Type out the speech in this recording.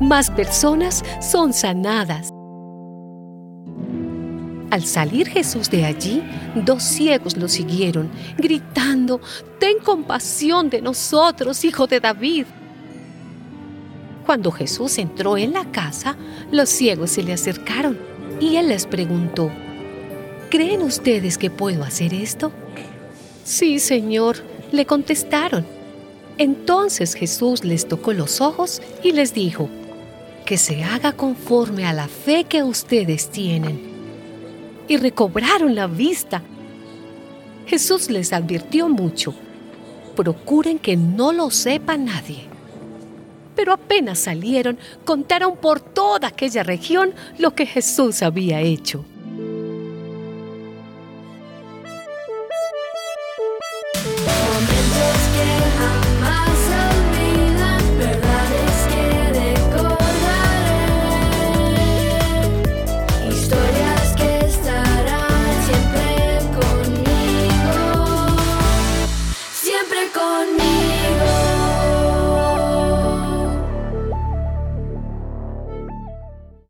más personas son sanadas. Al salir Jesús de allí, dos ciegos lo siguieron, gritando, Ten compasión de nosotros, hijo de David. Cuando Jesús entró en la casa, los ciegos se le acercaron y él les preguntó, ¿Creen ustedes que puedo hacer esto? Sí, Señor, le contestaron. Entonces Jesús les tocó los ojos y les dijo, que se haga conforme a la fe que ustedes tienen y recobraron la vista. Jesús les advirtió mucho, procuren que no lo sepa nadie. Pero apenas salieron, contaron por toda aquella región lo que Jesús había hecho. siempre conmigo.